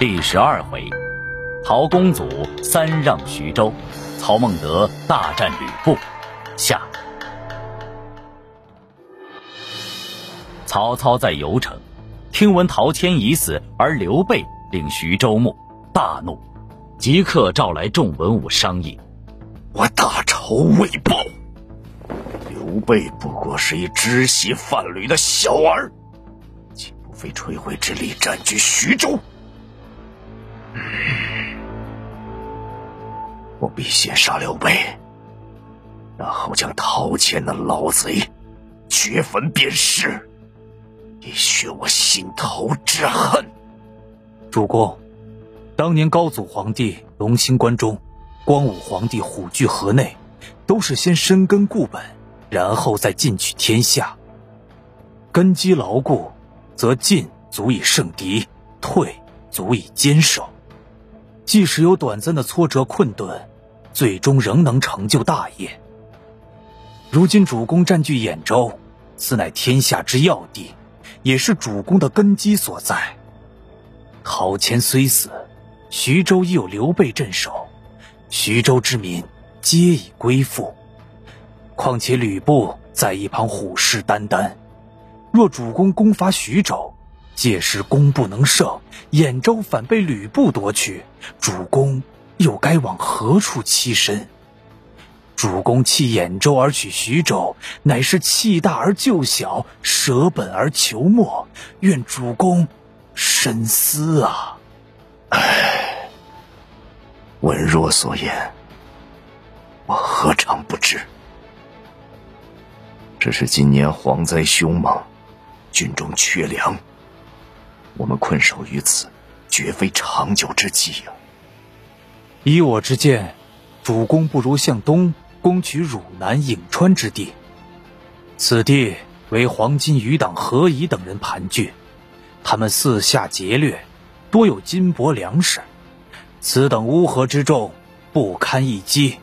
第十二回，陶公祖三让徐州，曹孟德大战吕布。下。曹操在游城，听闻陶谦已死，而刘备领徐州牧，大怒，即刻召来众文武商议。我大仇未报，刘备不过是一知悉贩驴的小儿，岂不费吹灰之力占据徐州？我必先杀刘备，然后将陶谦那老贼掘坟鞭尸，以雪我心头之恨。主公，当年高祖皇帝隆兴关中，光武皇帝虎踞河内，都是先深根固本，然后再进取天下。根基牢固，则进足以胜敌，退足以坚守。即使有短暂的挫折困顿，最终仍能成就大业。如今主公占据兖州，此乃天下之要地，也是主公的根基所在。陶谦虽死，徐州已有刘备镇守，徐州之民皆已归附。况且吕布在一旁虎视眈眈，若主公攻伐徐州，届时攻不能胜，兖州反被吕布夺取，主公又该往何处栖身？主公弃兖州而取徐州，乃是弃大而救小，舍本而求末。愿主公深思啊！唉，文若所言，我何尝不知？只是今年蝗灾凶猛，军中缺粮。我们困守于此，绝非长久之计呀。以我之见，主公不如向东攻取汝南、颍川之地。此地为黄金余党何仪等人盘踞，他们四下劫掠，多有金帛粮食。此等乌合之众不堪一击，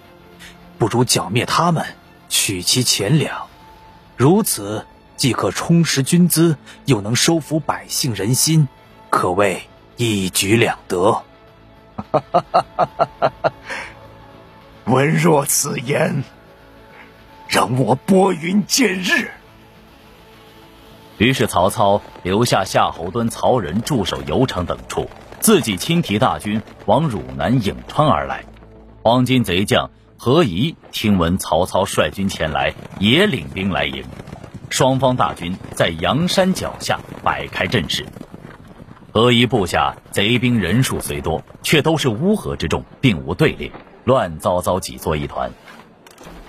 不如剿灭他们，取其钱粮。如此。既可充实军资，又能收服百姓人心，可谓一举两得。哈，哈，哈，哈，哈，哈闻若此言，让我拨云见日。于是曹操留下夏侯惇、曹仁驻守游城等处，自己亲提大军往汝南、颍川而来。黄巾贼将何仪听闻曹操率军前来，也领兵来迎。双方大军在阳山脚下摆开阵势，何仪部下贼兵人数虽多，却都是乌合之众，并无队列，乱糟糟挤作一团。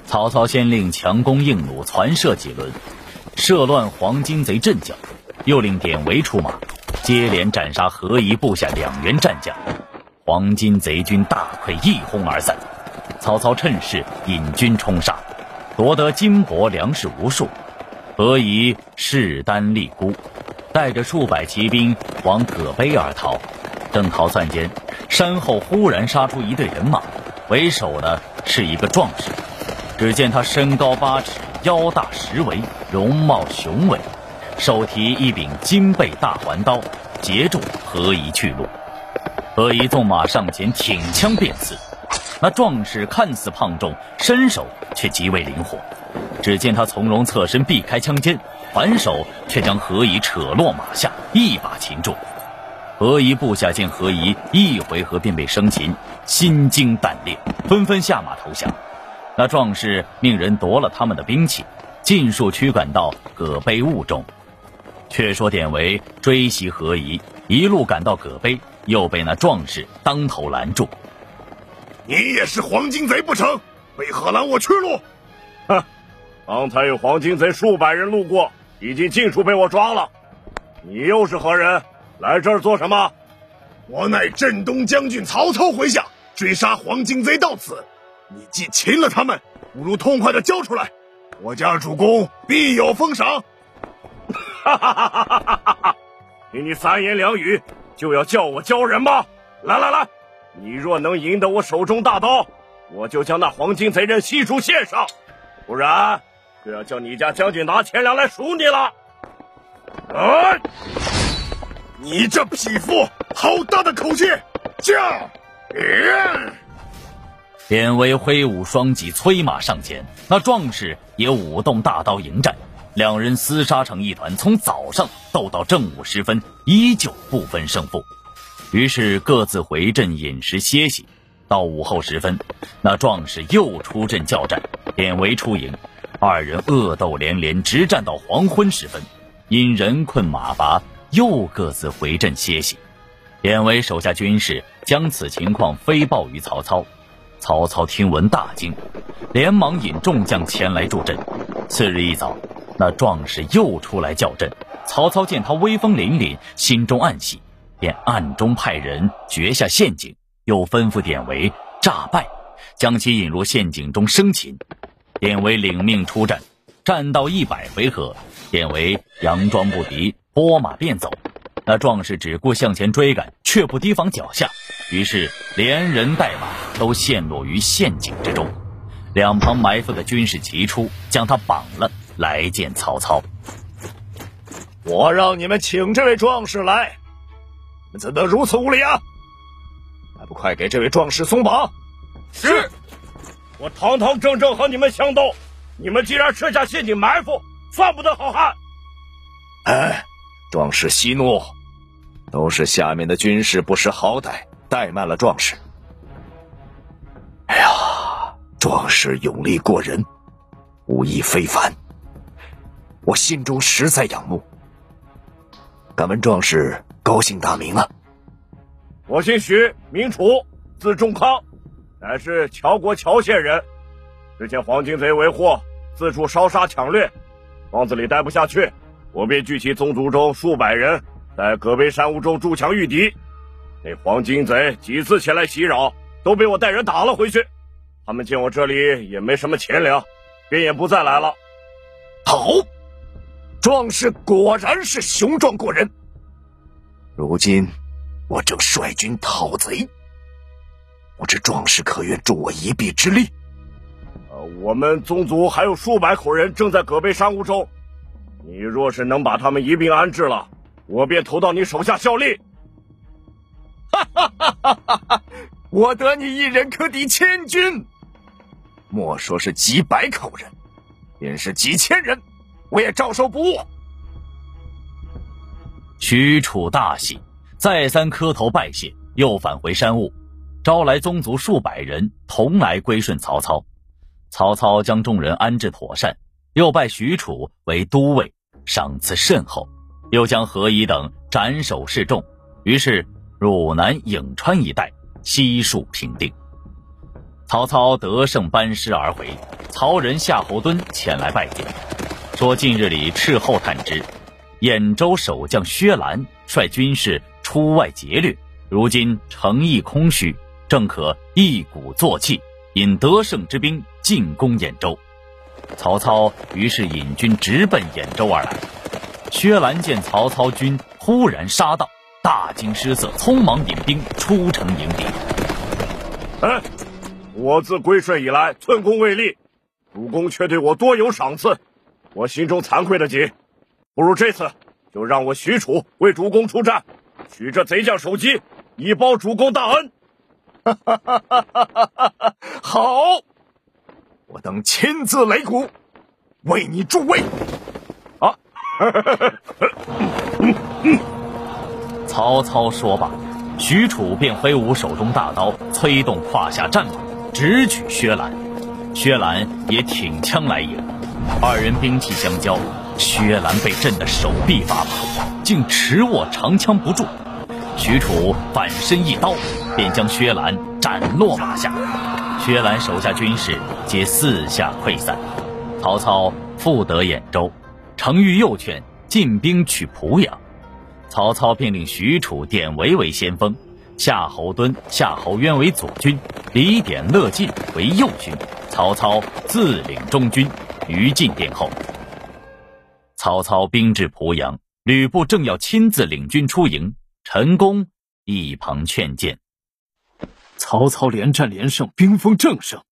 曹操先令强弓硬弩攒射几轮，射乱黄巾贼阵脚，又令典韦出马，接连斩杀何仪部下两员战将，黄巾贼军大溃，一哄而散。曹操趁势引军冲杀，夺得金帛粮食无数。何仪势单力孤，带着数百骑兵往葛碑而逃。正逃窜间，山后忽然杀出一队人马，为首的是一个壮士。只见他身高八尺，腰大十围，容貌雄伟，手提一柄金背大环刀，截住何仪去路。何仪纵马上前，挺枪便刺。那壮士看似胖重，身手却极为灵活。只见他从容侧身避开枪尖，反手却将何仪扯落马下，一把擒住。何仪部下见何仪一回合便被生擒，心惊胆裂，纷纷下马投降。那壮士命人夺了他们的兵器，尽数驱赶到葛碑坞中。却说典韦追袭何仪，一路赶到葛碑，又被那壮士当头拦住。你也是黄金贼不成？为何拦我去路？哼！刚才有黄金贼数百人路过，已经尽数被我抓了。你又是何人？来这儿做什么？我乃镇东将军曹操麾下，追杀黄金贼到此。你既擒了他们，不如痛快的交出来，我家主公必有封赏。哈哈哈哈哈哈！听你三言两语就要叫我交人吗？来来来，你若能赢得我手中大刀，我就将那黄金贼人悉数献上；不然。就要叫你家将军拿钱粮来赎你了！啊！你这匹夫，好大的口气！驾！典韦挥舞双戟，催马上前。那壮士也舞动大刀迎战，两人厮杀成一团，从早上斗到正午时分，依旧不分胜负。于是各自回阵饮食歇息。到午后时分，那壮士又出阵叫战，典韦出营，二人恶斗连连，直战到黄昏时分。因人困马乏，又各自回阵歇息。典韦手下军士将此情况飞报于曹操。曹操听闻大惊，连忙引众将前来助阵。次日一早，那壮士又出来叫阵。曹操见他威风凛凛，心中暗喜，便暗中派人掘下陷阱，又吩咐典韦诈败，将其引入陷阱中生擒。典韦领命出战，战到一百回合，典韦佯装不敌，拨马便走。那壮士只顾向前追赶，却不提防脚下，于是连人带马都陷落于陷阱之中。两旁埋伏的军士齐出，将他绑了，来见曹操。我让你们请这位壮士来，你们怎得如此无礼啊？还不快给这位壮士松绑！是，我堂堂正正和你们相斗，你们竟然设下陷阱埋伏，算不得好汉。哎，壮士息怒。都是下面的军士不识好歹，怠慢了壮士。哎呀，壮士勇力过人，武艺非凡，我心中实在仰慕。敢问壮士高姓大名啊？我姓徐，名楚，字仲康，乃是乔国乔县人。之前黄金贼为祸，四处烧杀抢掠，庄子里待不下去，我便聚集宗族中数百人。在葛碑山屋中筑墙御敌，那黄金贼几次前来袭扰，都被我带人打了回去。他们见我这里也没什么钱粮，便也不再来了。好，壮士果然是雄壮过人。如今我正率军讨贼，不知壮士可愿助我一臂之力？呃，我们宗族还有数百口人正在葛碑山屋中，你若是能把他们一并安置了。我便投到你手下效力。哈哈哈哈哈哈！我得你一人可抵千军，莫说是几百口人，便是几千人，我也照收不误。许褚大喜，再三磕头拜谢，又返回山屋，招来宗族数百人同来归顺曹操。曹操将众人安置妥善，又拜许褚为都尉，赏赐甚厚。又将何以等斩首示众，于是汝南、颍川一带悉数平定。曹操得胜班师而回，曹仁、夏侯惇前来拜见，说近日里斥候探知，兖州守将薛兰率军士出外劫掠，如今城邑空虚，正可一鼓作气，引得胜之兵进攻兖州。曹操于是引军直奔兖州而来。薛兰见曹操军忽然杀到，大惊失色，匆忙引兵出城迎敌。哎，我自归顺以来，寸功未立，主公却对我多有赏赐，我心中惭愧的紧。不如这次就让我许褚为主公出战，取这贼将首级，以报主公大恩。哈哈哈哈哈哈！好，我等亲自擂鼓，为你助威。啊 曹操说罢，许褚便挥舞手中大刀，催动胯下战马，直取薛兰。薛兰也挺枪来迎，二人兵器相交，薛兰被震得手臂发麻，竟持握长枪不住。许褚反身一刀，便将薛兰斩落马下。薛兰手下军士皆四下溃散。曹操复得兖州。程昱又劝进兵取濮阳，曹操便令许褚、典韦为先锋，夏侯惇、夏侯渊为左军，李典、乐进为右军，曹操自领中军，于禁殿后。曹操兵至濮阳，吕布正要亲自领军出营，陈宫一旁劝谏：曹操连战连胜，兵锋正盛，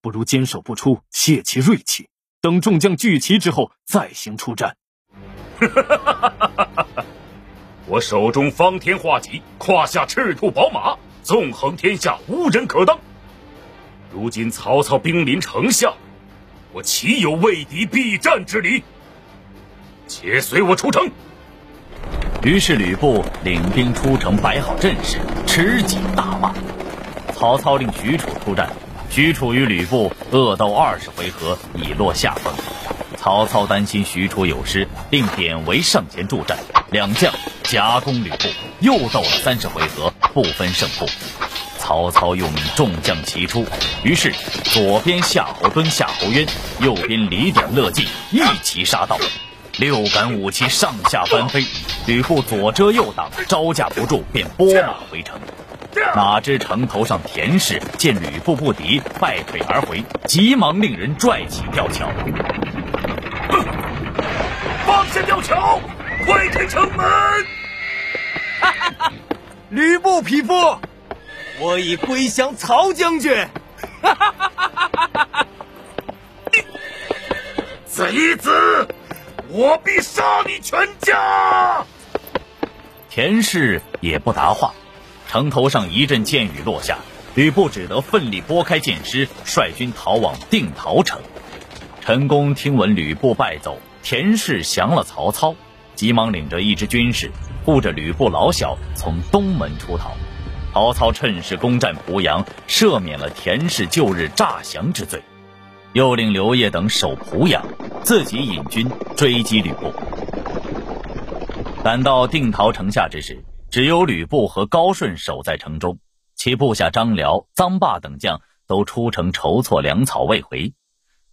不如坚守不出，泄其锐气。等众将聚齐之后再行出战。我手中方天画戟，胯下赤兔宝马，纵横天下无人可当。如今曹操兵临城下，我岂有畏敌避战之理？且随我出城。于是吕布领兵出城，摆好阵势，持戟大骂。曹操令许褚出战，许褚与吕布恶斗二十回合，已落下风。曹操担心许褚有失，令典韦上前助战，两将夹攻吕布，又斗了三十回合，不分胜负。曹操又命众将齐出，于是左边夏侯惇、夏侯渊，右边李典、乐进一齐杀到，六杆武器上下翻飞，吕布左遮右挡，招架不住，便拨马回城。哪知城头上田氏见吕布不敌，败退而回，急忙令人拽起吊桥。放下吊桥，快开城门！吕布匹夫，我已归降曹将军。贼子，我必杀你全家！田氏也不答话。城头上一阵箭雨落下，吕布只得奋力拨开箭矢，率军逃往定陶城。陈宫听闻吕布败走，田氏降了曹操，急忙领着一支军士，护着吕布老小从东门出逃。曹操趁势攻占濮阳，赦免了田氏旧日诈降之罪，又令刘烨等守濮阳，自己引军追击吕布。赶到定陶城下之时，只有吕布和高顺守在城中，其部下张辽、臧霸等将都出城筹措粮草未回。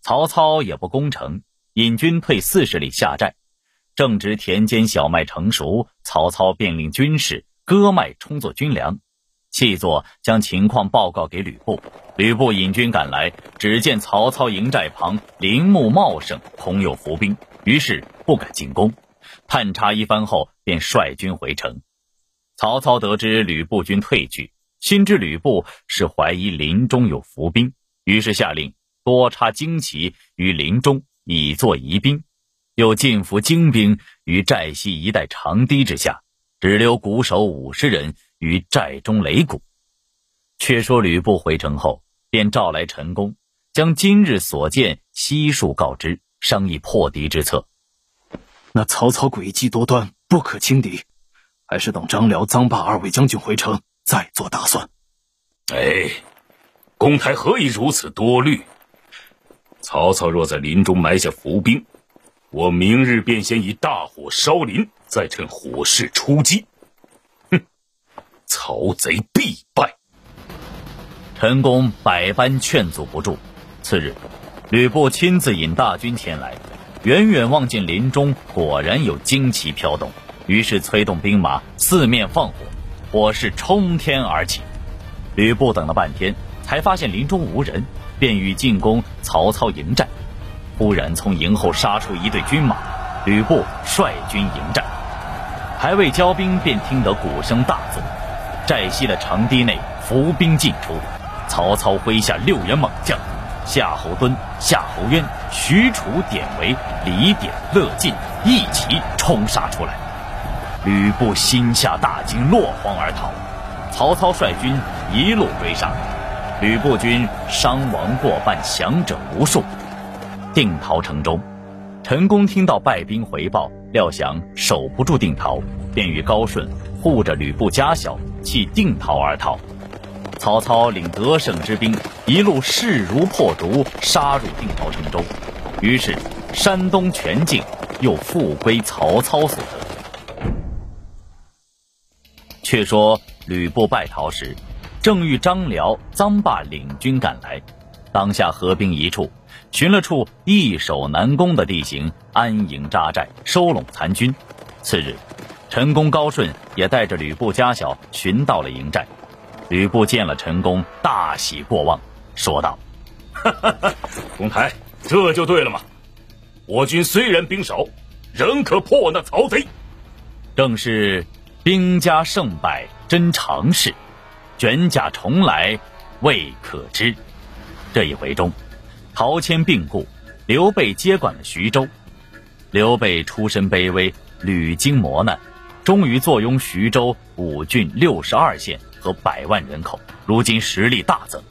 曹操也不攻城，引军退四十里下寨。正值田间小麦成熟，曹操便令军士割麦充作军粮，细作将情况报告给吕布。吕布引军赶来，只见曹操营寨旁林木茂盛，恐有伏兵，于是不敢进攻。探查一番后，便率军回城。曹操得知吕布军退去，心知吕布是怀疑林中有伏兵，于是下令。多插旌旗于林中，以作疑兵；又进伏精兵于寨西一带长堤之下，只留鼓手五十人于寨中擂鼓。却说吕布回城后，便召来陈宫，将今日所见悉数告知，商议破敌之策。那曹操诡计多端，不可轻敌，还是等张辽、臧霸二位将军回城再做打算。哎，公台何以如此多虑？曹操若在林中埋下伏兵，我明日便先以大火烧林，再趁火势出击。哼，曹贼必败。陈宫百般劝阻不住。次日，吕布亲自引大军前来，远远望见林中果然有旌旗飘动，于是催动兵马四面放火，火势冲天而起。吕布等了半天，才发现林中无人。便欲进攻曹操迎战，忽然从营后杀出一队军马，吕布率军迎战，还未交兵，便听得鼓声大作，寨西的长堤内伏兵尽出，曹操麾下六员猛将，夏侯惇、夏侯渊、许褚、典韦、李典、乐进一齐冲杀出来，吕布心下大惊，落荒而逃，曹操率军一路追杀。吕布军伤亡过半，降者无数。定陶城中，陈宫听到败兵回报，料想守不住定陶，便与高顺护着吕布家小，弃定陶而逃。曹操领得胜之兵，一路势如破竹，杀入定陶城中。于是山东全境又复归曹操所得。却说吕布败逃时。正遇张辽、臧霸领军赶来，当下合兵一处，寻了处易守难攻的地形，安营扎寨，收拢残军。次日，陈宫、高顺也带着吕布家小寻到了营寨。吕布见了陈宫，大喜过望，说道：“哈哈哈，公台，这就对了嘛！我军虽然兵少，仍可破那曹贼。正是兵家胜败真常事。”卷甲重来，未可知。这一回中，陶谦病故，刘备接管了徐州。刘备出身卑微，屡经磨难，终于坐拥徐州五郡六十二县和百万人口，如今实力大增。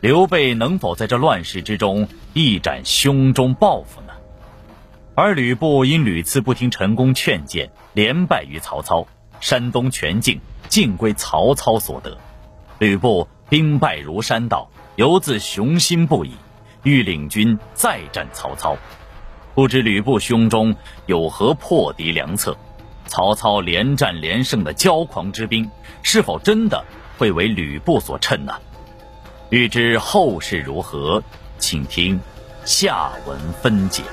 刘备能否在这乱世之中一展胸中抱负呢？而吕布因屡次不听陈宫劝谏，连败于曹操，山东全境尽归曹操所得。吕布兵败如山倒，犹自雄心不已，欲领军再战曹操。不知吕布胸中有何破敌良策？曹操连战连胜的骄狂之兵，是否真的会为吕布所趁呢？欲知后事如何，请听下文分解。